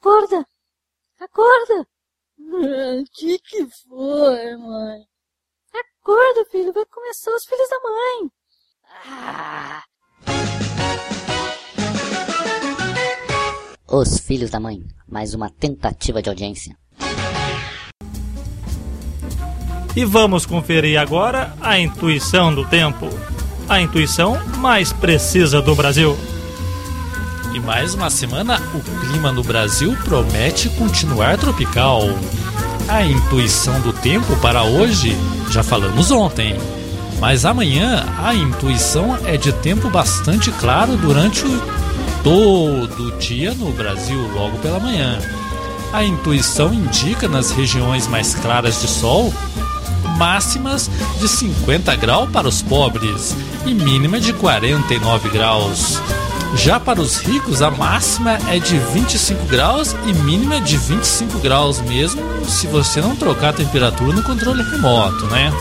Acorda! Acorda! O que que foi, mãe? Acorda, filho, vai começar os filhos da mãe. Ah, Os Filhos da Mãe, mais uma tentativa de audiência. E vamos conferir agora a intuição do tempo. A intuição mais precisa do Brasil. E mais uma semana, o clima no Brasil promete continuar tropical. A intuição do tempo para hoje já falamos ontem. Mas amanhã a intuição é de tempo bastante claro durante todo o dia no Brasil, logo pela manhã. A intuição indica nas regiões mais claras de sol máximas de 50 graus para os pobres e mínima de 49 graus. Já para os ricos, a máxima é de 25 graus e mínima de 25 graus, mesmo se você não trocar a temperatura no controle remoto, né?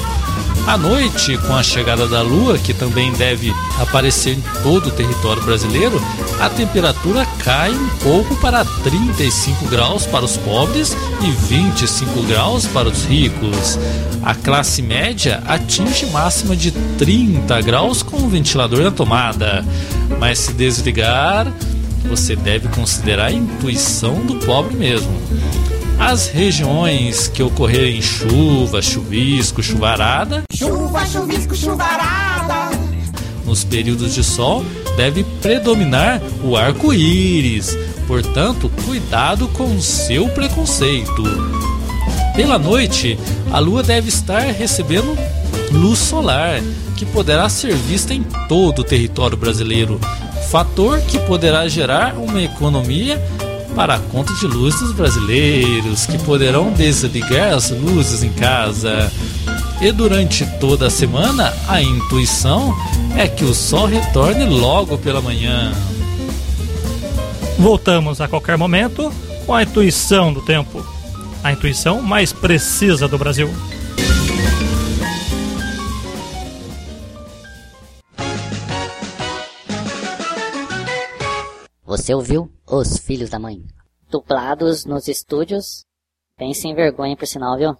À noite, com a chegada da lua, que também deve aparecer em todo o território brasileiro, a temperatura cai um pouco para 35 graus para os pobres e 25 graus para os ricos. A classe média atinge máxima de 30 graus com o ventilador na tomada. Mas se desligar, você deve considerar a intuição do pobre mesmo. As regiões que ocorrerem chuva, chuvisco, chuvarada, Chuva, chuvisco, chuvarada. nos períodos de sol, deve predominar o arco-íris. Portanto, cuidado com o seu preconceito. Pela noite, a lua deve estar recebendo luz solar, que poderá ser vista em todo o território brasileiro, fator que poderá gerar uma economia para a conta de luz dos brasileiros, que poderão desligar as luzes em casa. E durante toda a semana, a intuição é que o sol retorne logo pela manhã. Voltamos a qualquer momento com a intuição do tempo. A intuição mais precisa do Brasil. Você ouviu Os Filhos da Mãe? Dublados nos estúdios. Pense em vergonha por sinal, viu?